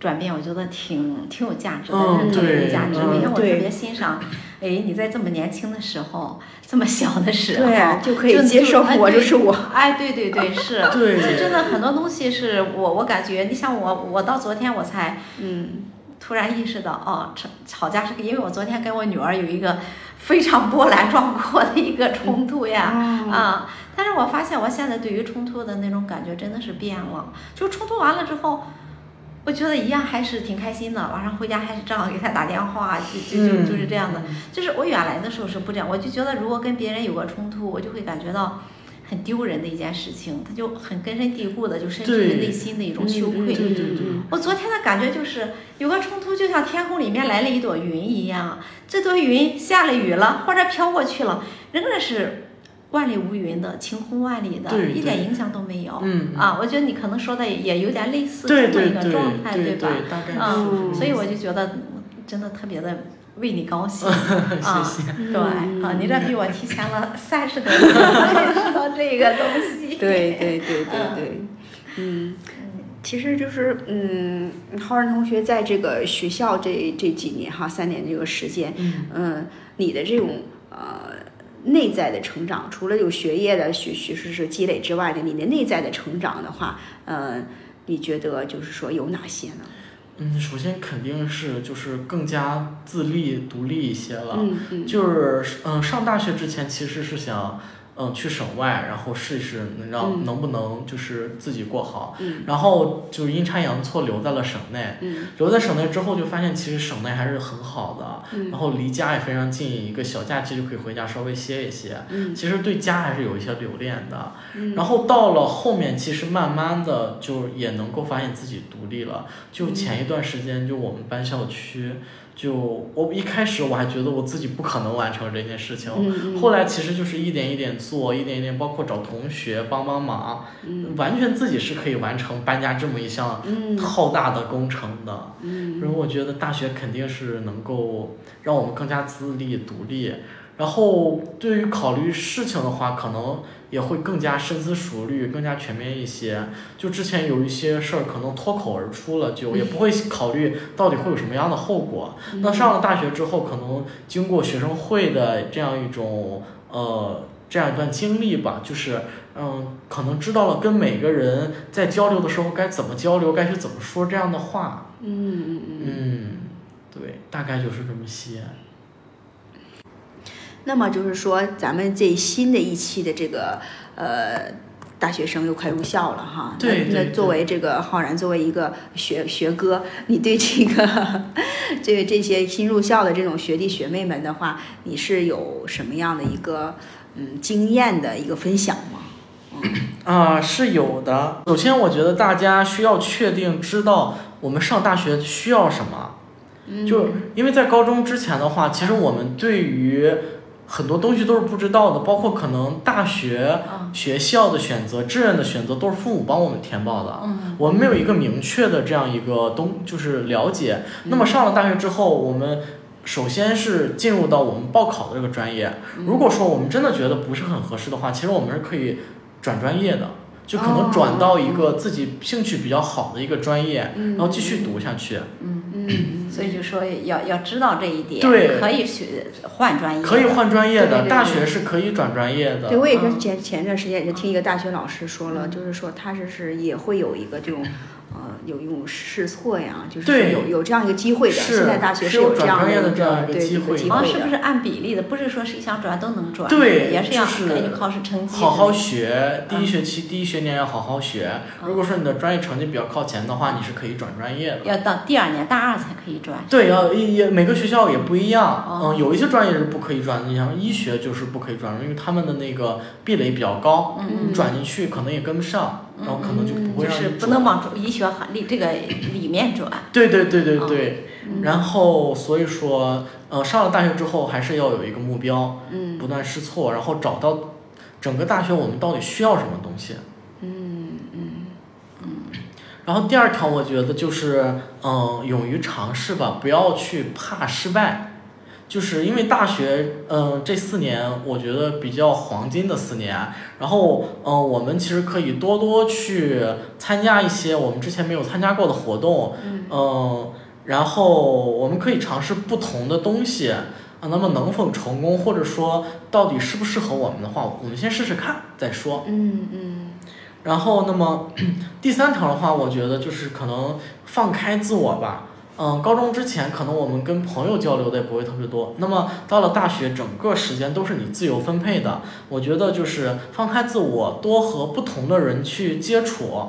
转变，我觉得挺挺有价值的，嗯特别有价值因为我特别欣赏，哎，你在这么年轻的时候，这么小的时候，对啊就可以接受我就是我。哎，对对对，[laughs] 是，对。是真的很多东西是我我感觉，你像我我到昨天我才嗯突然意识到，哦，吵吵架是因为我昨天跟我女儿有一个非常波澜壮阔的一个冲突呀，嗯啊，但是我发现我现在对于冲突的那种感觉真的是变了，就冲突完了之后。我觉得一样还是挺开心的，晚上回家还是正好给他打电话，就就就嗯就是这样的。就是我原来的时候是不这样，我就觉得如果跟别人有个冲突，我就会感觉到很丢人的一件事情，他就很根深蒂固的就深植于内心的一种羞愧。对对对我昨天的感觉就是有个冲突，就像天空里面来了一朵云一样，这朵云下了雨了，或者飘过去了，仍然是万里无云的，晴空万里的，一点影响都没有。嗯啊，我觉得你可能说的也有点类似这么一个对对状态，对吧？大概嗯，所以我就觉得真的特别的为你高兴谢 [laughs] 啊。谢。对啊，你这比我提前了三十多年才知道这个东西。对对对对对，嗯，其实就是，嗯，浩然同学在这个学校这这几年哈，三年这个时间，嗯嗯，你的这种呃内在的成长，除了有学业的学学识是积累之外的，你的内在的成长的话，呃，你觉得就是说有哪些呢？嗯，首先肯定是就是更加自立独立一些了。嗯嗯，就是嗯，上大学之前其实是想嗯去省外，然后试一试能让、嗯能不能就是自己过好。嗯然后就是阴差阳错留在了省内，嗯留在省内之后就发现其实省内还是很好的，嗯然后离家也非常近，一个小假期就可以回家稍微歇一歇。嗯其实对家还是有一些留恋的。嗯，然后到了后面，其实慢慢的就也能够发现自己独立了。就前一段时间，就我们搬校区，就我一开始我还觉得我自己不可能完成这件事情，后来其实就是一点一点做，一点一点，包括找同学帮帮忙，嗯。完全自己是可以完成搬家这么一项嗯。浩大的工程的。嗯。然后我觉得大学肯定是能够让我们更加自立独立，然后对于考虑事情的话，可能也会更加深思熟虑，更加全面一些。就之前有一些事儿可能脱口而出了，就也不会考虑到底会有什么样的后果。那上了大学之后，可能经过学生会的这样一种呃这样一段经历吧，就是嗯，可能知道了跟每个人在交流的时候该怎么交流，该去怎么说这样的话。嗯嗯嗯。嗯，对，大概就是这么些。那么就是说，咱们这新的一期的这个呃大学生又快入校了哈。对对那那作为这个浩然，作为一个学学哥，你对这个 [laughs] 这个这些新入校的这种学弟学妹们的话，你是有什么样的一个嗯经验的一个分享吗？啊、是有的。首先，我觉得大家需要确定知道我们上大学需要什么。嗯就因为在高中之前的话，其实我们对于很多东西都是不知道的，包括可能大学嗯。学校的选择、志愿的选择都是父母帮我们填报的。嗯。我们没有一个明确的这样一个东，就是了解。那么上了大学之后，我们首先是进入到我们报考的这个专业。如果说我们真的觉得不是很合适的话，其实我们是可以转专业的，就可能转到一个自己兴趣比较好的一个专业，然后继续读下去。嗯，嗯所以就说要要知道这一点，对。可以学换专业，可以换专业的，对对对大学是可以转专业的。对，我也是嗯前前段时间也是听一个大学老师说了，就是说他是是也会有一个这种，呃，有一种试错呀，就是有有这样一个机会的。现在大学是有有这样转专业的一这样一个对机会机啊，会的。是不是按比例的？不是说谁想转都能转，对也是要就是根据考试成绩。好好学，第一嗯学期、第一学年要好好学。如果说你的专业成绩比较靠前的话，你是可以转专业的。要到第二年大二才可以转。对，要也也每个学校也不一样，哦嗯，有一些专业是不可以转的，你像医学就是不可以转，因为他们的那个壁垒比较高，嗯你转进去可能也跟不上，然后可能就不会就是让你转。不能往医学行里这个里面转。对对对对哦对，嗯然后所以说，呃，上了大学之后还是要有一个目标，嗯不断试错，然后找到整个大学我们到底需要什么东西。嗯嗯然后第二条，我觉得就是，嗯、勇于尝试吧，不要去怕失败。就是因为大学，嗯、这四年我觉得比较黄金的四年。然后，嗯、我们其实可以多多去参加一些我们之前没有参加过的活动，嗯嗯、然后我们可以尝试不同的东西。啊，那么能否成功，或者说到底适不适合我们的话，我们先试试看再说。嗯嗯然后，那么 [clears throat] 第三条的话，我觉得就是可能放开自我吧。嗯，高中之前可能我们跟朋友交流的也不会特别多，那么到了大学，整个时间都是你自由分配的。我觉得就是放开自我，多和不同的人去接触。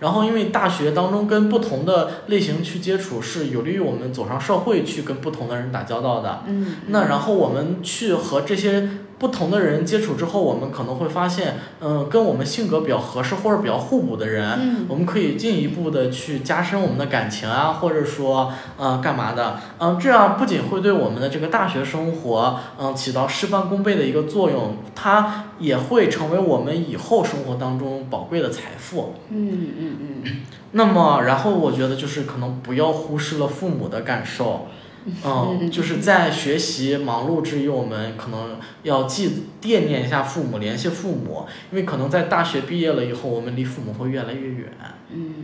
然后，因为大学当中跟不同的类型去接触，是有利于我们走上社会，去跟不同的人打交道的。嗯，那然后我们去和这些不同的人接触之后，我们可能会发现，嗯、跟我们性格比较合适或者比较互补的人，嗯我们可以进一步的去加深我们的感情啊，或者说，呃，干嘛的？嗯、这样不仅会对我们的这个大学生活，嗯、起到事半功倍的一个作用，它也会成为我们以后生活当中宝贵的财富。嗯嗯嗯那么，然后我觉得就是可能不要忽视了父母的感受，[laughs] 嗯，就是在学习忙碌之余，我们可能要记惦念一下父母，联系父母，因为可能在大学毕业了以后，我们离父母会越来越远。嗯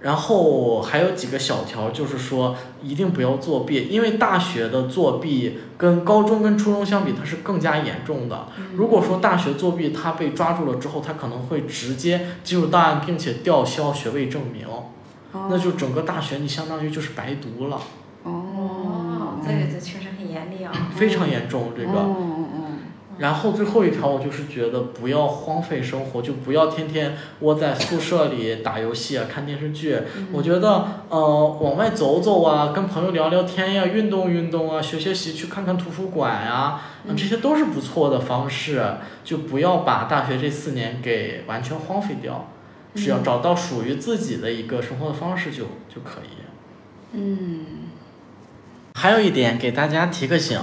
然后还有几个小条，就是说一定不要作弊，因为大学的作弊跟高中跟初中相比，它是更加严重的。如果说大学作弊，他被抓住了之后，他可能会直接进入档案，并且吊销学位证明，那就整个大学你相当于就是白读了。哦，这个这确实很严厉啊。非常严重这个。嗯嗯然后最后一条，我就是觉得不要荒废生活，就不要天天窝在宿舍里打游戏啊、看电视剧。我觉得，呃，往外走走啊，跟朋友聊聊天呀，运动运动啊，学学习，去看看图书馆呀，这些都是不错的方式。就不要把大学这四年给完全荒废掉，只要找到属于自己的一个生活的方式就就可以。嗯还有一点给大家提个醒，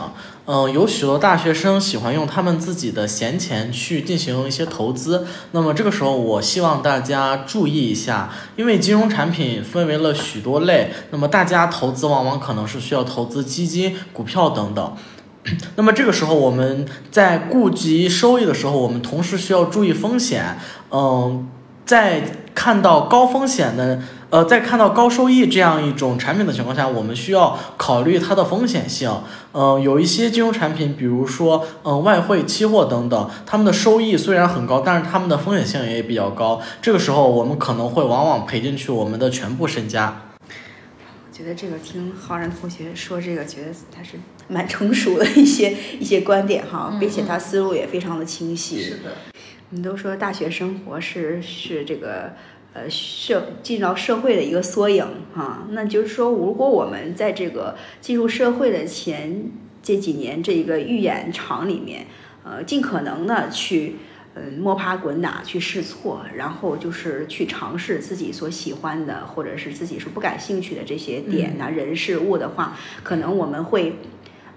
嗯、有许多大学生喜欢用他们自己的闲钱去进行一些投资。那么这个时候，我希望大家注意一下，因为金融产品分为了许多类，那么大家投资往往可能是需要投资基金、股票等等。[clears throat] 那么这个时候，我们在顾及收益的时候，我们同时需要注意风险。嗯，在看到高风险的，呃，在看到高收益这样一种产品的情况下，我们需要考虑它的风险性。嗯、有一些金融产品，比如说嗯、外汇、期货等等，他们的收益虽然很高，但是他们的风险性也比较高。这个时候，我们可能会往往赔进去我们的全部身家。我觉得这个听浩然同学说这个，觉得他是蛮成熟的一些一些观点哈，并且他思路也非常的清晰。是的。我们都说大学生活是是这个呃社进到社会的一个缩影哈，那就是说，如果我们在这个进入社会的前这几年这一个预演场里面，呃，尽可能的去。嗯，摸爬滚打去试错，然后就是去尝试自己所喜欢的，或者是自己是不感兴趣的这些点呐、人事物的话，可能我们会，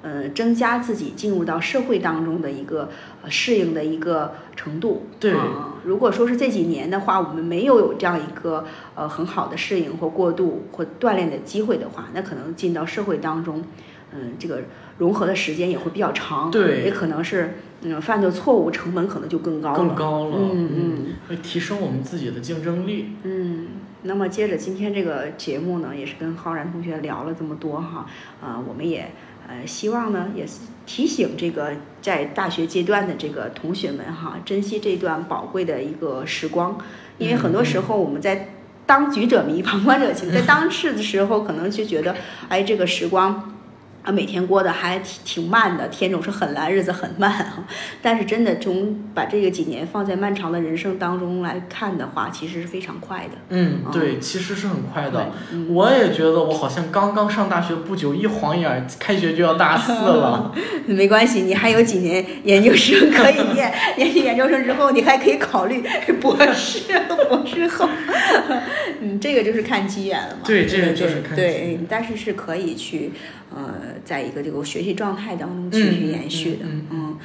呃，增加自己进入到社会当中的一个呃适应的一个程度。对嗯如果说是这几年的话，我们没有有这样一个呃很好的适应或过渡或锻炼的机会的话，那可能进到社会当中，嗯，这个融合的时间也会比较长。对也可能是嗯犯的错误成本可能就更高了。更高了，嗯嗯会提升我们自己的竞争力。嗯，那么接着今天这个节目呢，也是跟浩然同学聊了这么多哈，啊、我们也呃希望呢，也是提醒这个在大学阶段的这个同学们哈，珍惜这段宝贵的一个时光，因为很多时候我们在当局者迷，旁观者清，在当事的时候可能就觉得，哎，这个时光。啊，每天过得还挺挺慢的，天总是很蓝，日子很慢啊。但是真的从把这个几年放在漫长的人生当中来看的话，其实是非常快的。嗯，对，其实是很快的。我也觉得我好像刚刚上大学不久，一晃眼开学就要大四了。[laughs] 没关系，你还有几年 [laughs] 研究生可以念，念进研究生之后，你还可以考虑 [laughs] 博士、博士后。嗯，这个就是看机缘了嘛。对这个就是看机对缘，但是是可以去呃，在一个这个学习状态当中继嗯续延续的。嗯嗯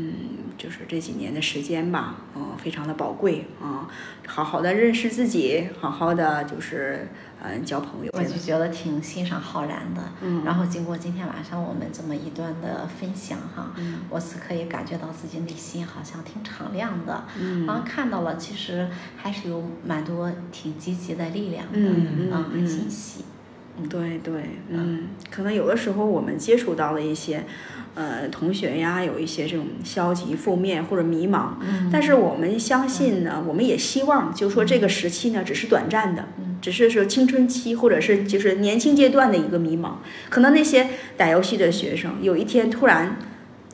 嗯，就是这几年的时间吧，嗯，非常的宝贵啊、好好的认识自己，好好的就是嗯交朋友。我就觉得挺欣赏浩然的，嗯然后经过今天晚上我们这么一段的分享哈，嗯我是可以感觉到自己内心好像挺敞亮的，嗯然后看到了其实还是有蛮多挺积极的力量的，嗯嗯啊，很嗯欣喜。对对，嗯，可能有的时候我们接触到了一些，呃，同学呀，有一些这种消极、负面或者迷茫，嗯。但是我们相信呢，我们也希望，就是说这个时期呢，只是短暂的，只是说青春期或者是就是年轻阶段的一个迷茫。可能那些打游戏的学生，有一天突然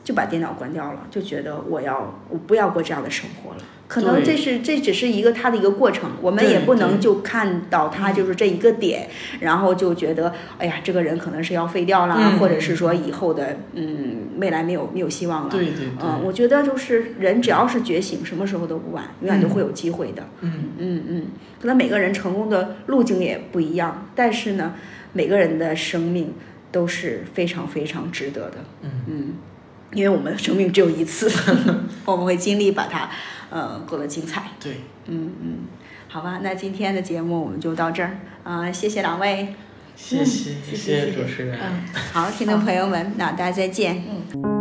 就把电脑关掉了，就觉得我要我不要过这样的生活了。可能这是这只是一个他的一个过程，我们也不能就看到他就是这一个点，然后就觉得哎呀，这个人可能是要废掉啦，嗯或者是说以后的嗯未来没有没有希望了。对对对，嗯，我觉得就是人只要是觉醒，什么时候都不晚，永远都会有机会的。嗯嗯嗯，可能每个人成功的路径也不一样，但是呢，每个人的生命都是非常非常值得的。嗯嗯，因为我们生命只有一次，[laughs] 我们会尽力把它呃过得精彩。对，嗯嗯，好吧，那今天的节目我们就到这儿啊、谢谢两位。谢谢谢谢主持人。嗯，好，听众朋友们，那大家再见。嗯。